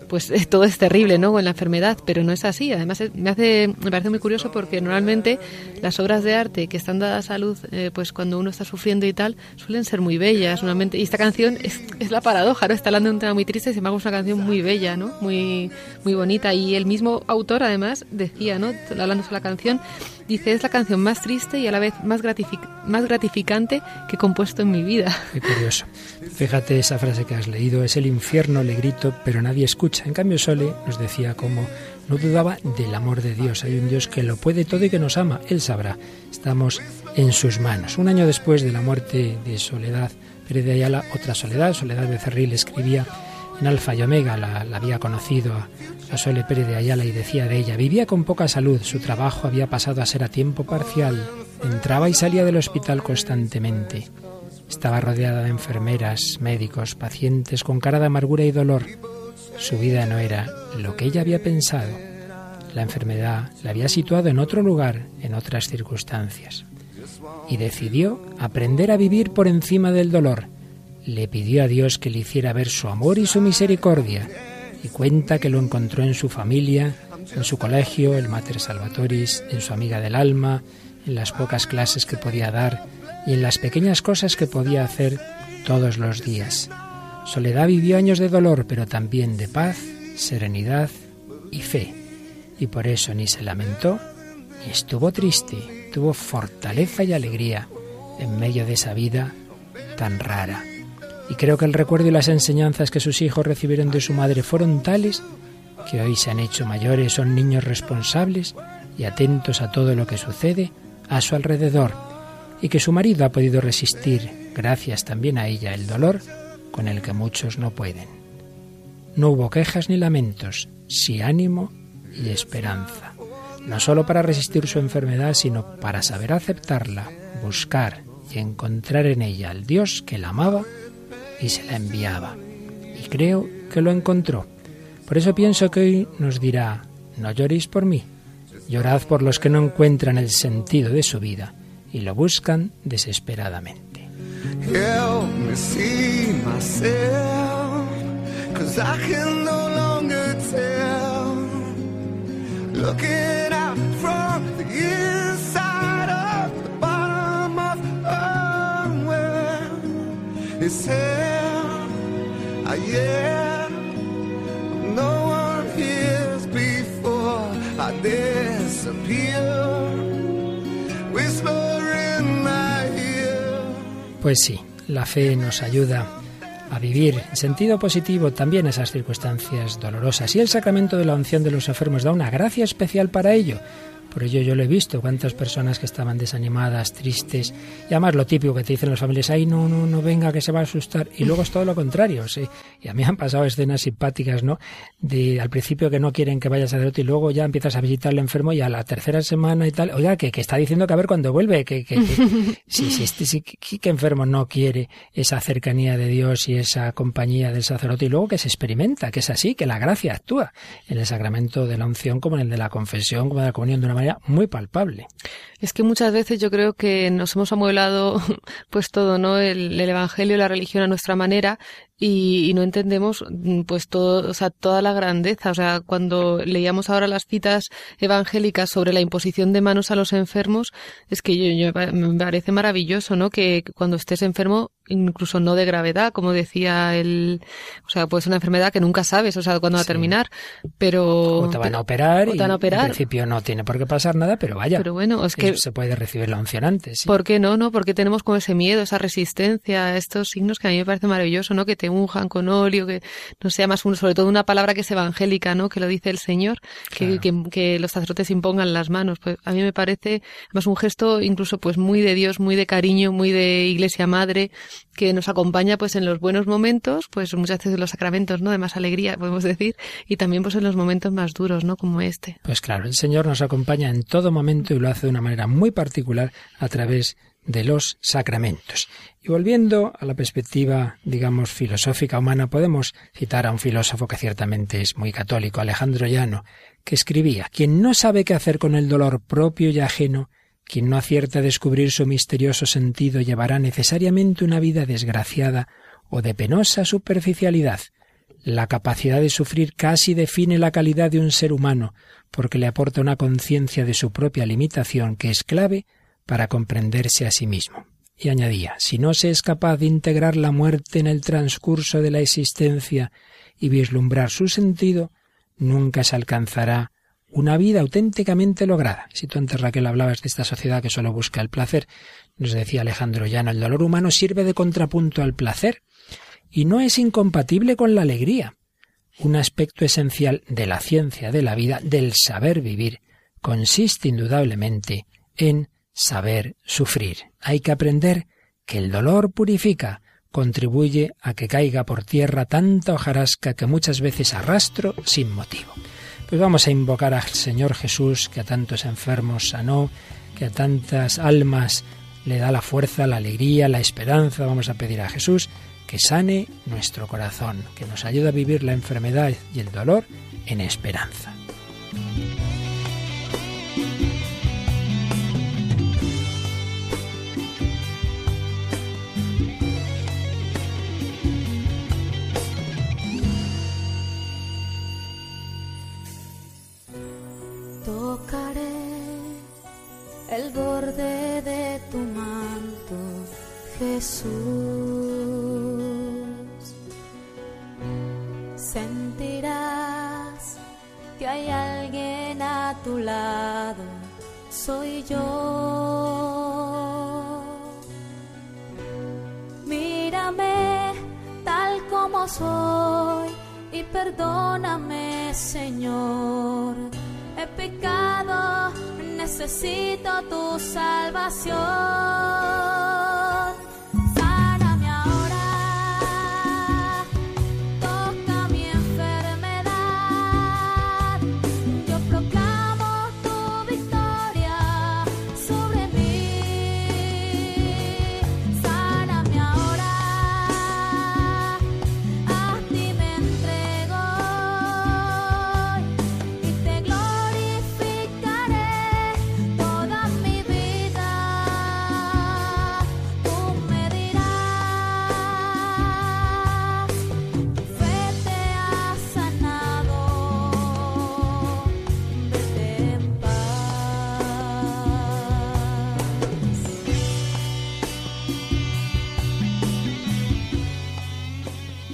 pues todo es terrible, ¿no? Con la enfermedad, pero no es así. Además, me hace, me parece muy curioso porque normalmente las obras de arte que están dadas a luz, eh, pues cuando uno está sufriendo y tal, suelen ser muy bellas, normalmente. Y esta canción es, es la paradoja, ¿no? Está hablando de un tema muy triste, sin embargo, es una canción muy bella, ¿no? Muy, muy bonita. Y el mismo autor, además, decía, ¿no? Hablando sobre la canción, dice, es la canción más triste y a la vez más, gratific más gratificante que he compuesto en mi vida. Qué curioso. Fíjate esa frase que has leído, es el infierno, le grito, pero nadie escucha. En cambio, Sole nos decía cómo no dudaba del amor de Dios. Hay un Dios que lo puede todo y que nos ama. Él sabrá. Estamos en sus manos. Un año después de la muerte de Soledad Pérez de Ayala, otra Soledad, Soledad Becerril, escribía en Alfa y Omega, la, había conocido a, a Sole de Ayala y decía de ella, vivía con poca salud, su trabajo había pasado a ser a tiempo parcial, entraba y salía del hospital constantemente. Estaba rodeada de enfermeras, médicos, pacientes con cara de amargura y dolor. Su vida no era lo que ella había pensado. La enfermedad la había situado en otro lugar, en otras circunstancias. Y decidió aprender a vivir por encima del dolor. Le pidió a Dios que le hiciera ver su amor y su misericordia. Y cuenta que lo encontró en su familia, en su colegio, el Mater Salvatoris, en su amiga del alma, en las pocas clases que podía dar y en las pequeñas cosas que podía hacer todos los días. Soledad vivió años de dolor, pero también de paz, serenidad y fe. Y por eso ni se lamentó, ni estuvo triste, tuvo fortaleza y alegría en medio de esa vida tan rara. Y creo que el recuerdo y las enseñanzas que sus hijos recibieron de su madre fueron tales que hoy se han hecho mayores, son niños responsables y atentos a todo lo que sucede a su alrededor, y que su marido ha podido resistir, gracias también a ella, el dolor con el que muchos no pueden. No hubo quejas ni lamentos, sí ánimo y esperanza, no solo para resistir su enfermedad, sino para saber aceptarla, buscar y encontrar en ella al Dios que la amaba y se la enviaba. Y creo que lo encontró. Por eso pienso que hoy nos dirá, no lloréis por mí, Llorad por los que no encuentran el sentido de su vida y lo buscan desesperadamente. Pues sí, la fe nos ayuda a vivir en sentido positivo también esas circunstancias dolorosas. Y el sacramento de la unción de los enfermos da una gracia especial para ello. Por ello yo lo he visto, cuántas personas que estaban desanimadas, tristes, y además lo típico que te dicen las familias, ay, no, no, no venga, que se va a asustar, y luego es todo lo contrario, sí. Y a mí han pasado escenas simpáticas, ¿no? De al principio que no quieren que vayas a sacerdote y luego ya empiezas a visitar al enfermo y a la tercera semana y tal, oiga, que, que está diciendo que a ver cuándo vuelve, que, que, que si, si este sí que, que enfermo no quiere esa cercanía de Dios y esa compañía del sacerdote y luego que se experimenta, que es así, que la gracia actúa en el sacramento de la unción como en el de la confesión, como de la comunión de una manera muy palpable. Es que muchas veces yo creo que nos hemos amueblado pues todo, ¿no? El, el evangelio, la religión a nuestra manera y, no entendemos pues todo, o sea, toda la grandeza. O sea, cuando leíamos ahora las citas evangélicas sobre la imposición de manos a los enfermos, es que yo, yo me parece maravilloso, ¿no? Que cuando estés enfermo, incluso no de gravedad, como decía el, o sea, pues una enfermedad que nunca sabes, o sea, cuándo va a terminar, pero o te van a operar, o te van a operar. en principio no tiene por qué pasar nada, pero vaya. Pero bueno, es que se puede recibir la unción antes. ¿sí? ¿Por qué no, no? Porque tenemos como ese miedo, esa resistencia, estos signos que a mí me parece maravilloso, ¿no? Que te unjan con óleo, que no sea más un, sobre todo una palabra que es evangélica, ¿no? Que lo dice el Señor, que, Claro. que, que los sacerdotes impongan las manos. Pues a mí me parece más un gesto incluso pues muy de Dios, muy de cariño, muy de Iglesia Madre, que nos acompaña pues en los buenos momentos, pues muchas veces los sacramentos, ¿no? De más alegría, podemos decir, y también pues en los momentos más duros, ¿no? Como este. Pues claro, el Señor nos acompaña en todo momento y lo hace de una manera muy particular a través de los sacramentos. Y volviendo a la perspectiva, digamos, filosófica humana, podemos citar a un filósofo que ciertamente es muy católico, Alejandro Llano, que escribía, quien no sabe qué hacer con el dolor propio y ajeno, quien no acierta a descubrir su misterioso sentido, llevará necesariamente una vida desgraciada o de penosa superficialidad. La capacidad de sufrir casi define la calidad de un ser humano, porque le aporta una conciencia de su propia limitación que es clave para comprenderse a sí mismo. Y añadía, si no se es capaz de integrar la muerte en el transcurso de la existencia y vislumbrar su sentido, nunca se alcanzará una vida auténticamente lograda. Si tú antes, Raquel, hablabas de esta sociedad que solo busca el placer, nos decía Alejandro Llano, el dolor humano sirve de contrapunto al placer y no es incompatible con la alegría. Un aspecto esencial de la ciencia de la vida, del saber vivir, consiste indudablemente en saber sufrir. Hay que aprender que el dolor purifica, contribuye a que caiga por tierra tanta hojarasca que muchas veces arrastro sin motivo. Vamos a invocar al Señor Jesús, que a tantos enfermos sanó, que a tantas almas le da la fuerza, la alegría, la esperanza. Vamos a pedir a Jesús que sane nuestro corazón, que nos ayude a vivir la enfermedad y el dolor en esperanza. Tocaré el borde de tu manto, Jesús. Sentirás que hay alguien a tu lado, soy yo. Mírame tal como soy y perdóname, Señor. Necesito tu salvación.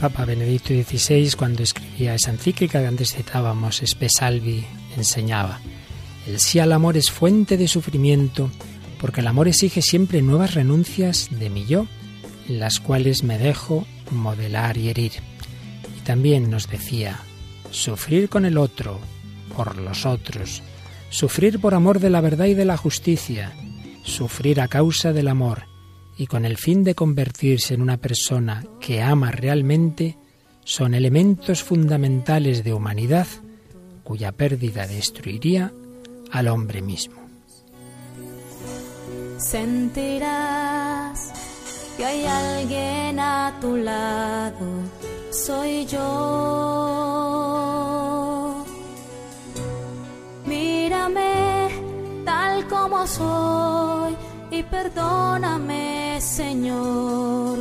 Papa Benedicto XVI, cuando escribía esa encíclica que antes citábamos, Espesalvi, enseñaba, el sí al amor es fuente de sufrimiento, porque el amor exige siempre nuevas renuncias de mi yo, las cuales me dejo modelar y herir. Y también nos decía, sufrir con el otro, por los otros, sufrir por amor de la verdad y de la justicia, sufrir a causa del amor, y con el fin de convertirse en una persona que ama realmente, son elementos fundamentales de humanidad cuya pérdida destruiría al hombre mismo. Sentirás que hay alguien a tu lado, soy yo. Mírame tal como soy y perdóname, Señor.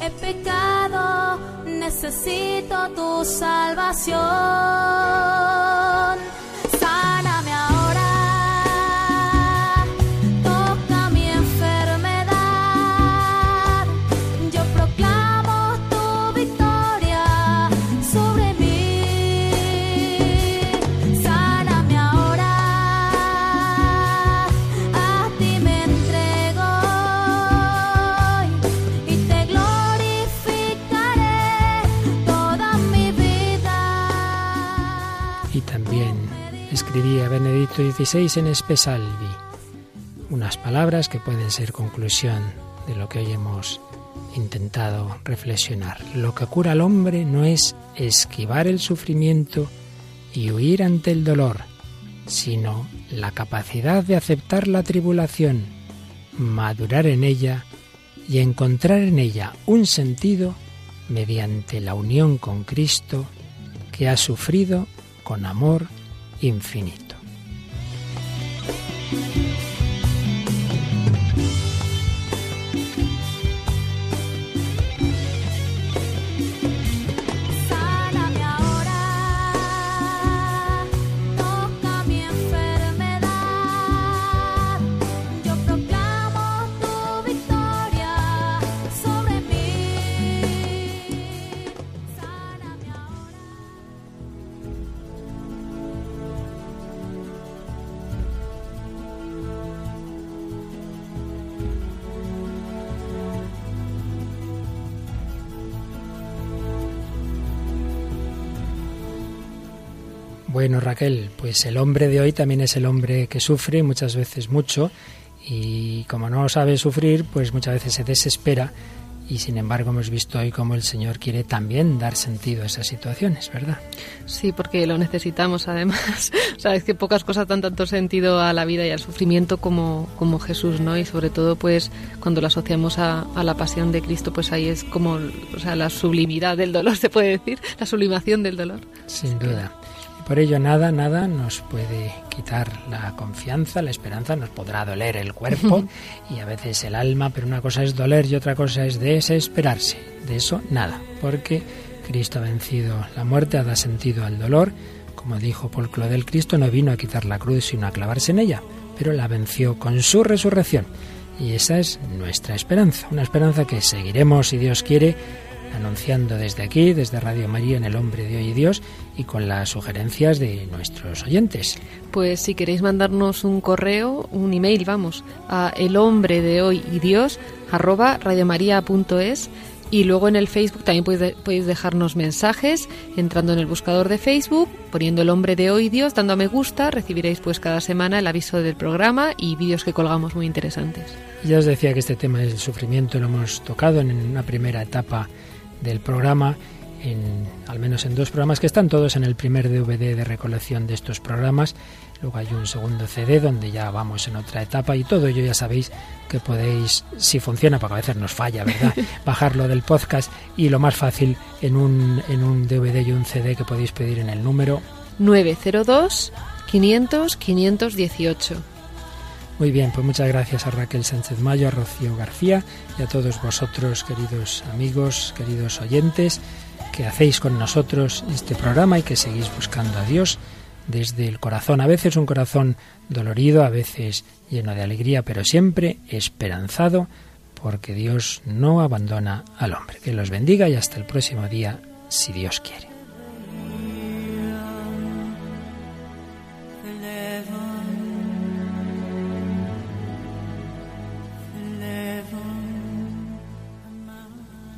He pecado, necesito tu salvación. Benedicto XVI en Espesalvi unas palabras que pueden ser conclusión de lo que hoy hemos intentado reflexionar. Lo que cura al hombre no es esquivar el sufrimiento y huir ante el dolor, sino la capacidad de aceptar la tribulación, madurar en ella y encontrar en ella un sentido mediante la unión con Cristo que ha sufrido con amor infinito. Raquel, pues el hombre de hoy también es el hombre que sufre muchas veces mucho y como no sabe sufrir, pues muchas veces se desespera y sin embargo hemos visto hoy cómo el Señor quiere también dar sentido a esas situaciones, ¿verdad? Sí, porque lo necesitamos además. o sea, es que pocas cosas dan tanto sentido a la vida y al sufrimiento como, como Jesús, ¿no? Y sobre todo, pues, cuando lo asociamos a, a la pasión de Cristo, pues ahí es como, o sea, la sublimidad del dolor, se puede decir, la sublimación del dolor. Sin duda. Por ello nada, nada nos puede quitar la confianza, la esperanza, nos podrá doler el cuerpo y a veces el alma, pero una cosa es doler y otra cosa es desesperarse. De eso nada, porque Cristo ha vencido la muerte, ha dado sentido al dolor. Como dijo Paul Claudel, Cristo no vino a quitar la cruz sino a clavarse en ella, pero la venció con su resurrección. Y esa es nuestra esperanza, una esperanza que seguiremos, si Dios quiere, anunciando desde aquí, desde Radio María en el Hombre de Hoy y Dios y con las sugerencias de nuestros oyentes. Pues si queréis mandarnos un correo, un email, vamos, a el hombre de hoy y Dios arroba radiomaria.es y luego en el Facebook también podéis, de- podéis dejarnos mensajes entrando en el buscador de Facebook, poniendo el hombre de hoy y Dios, dando a me gusta, recibiréis pues cada semana el aviso del programa y vídeos que colgamos muy interesantes. Ya os decía que este tema del sufrimiento lo hemos tocado en una primera etapa del programa, en, al menos en dos programas que están todos en el primer DVD de recolección de estos programas. Luego hay un segundo CD donde ya vamos en otra etapa y todo ello ya sabéis que podéis, si funciona, porque a veces nos falla, ¿verdad? Bajarlo del podcast y lo más fácil en un, en un DVD y un CD que podéis pedir en el número 902 500 518. Muy bien, pues muchas gracias a Raquel Sánchez Mayo, a Rocío García y a todos vosotros, queridos amigos, queridos oyentes, que hacéis con nosotros este programa y que seguís buscando a Dios desde el corazón. A veces un corazón dolorido, a veces lleno de alegría, pero siempre esperanzado porque Dios no abandona al hombre. Que los bendiga y hasta el próximo día, si Dios quiere.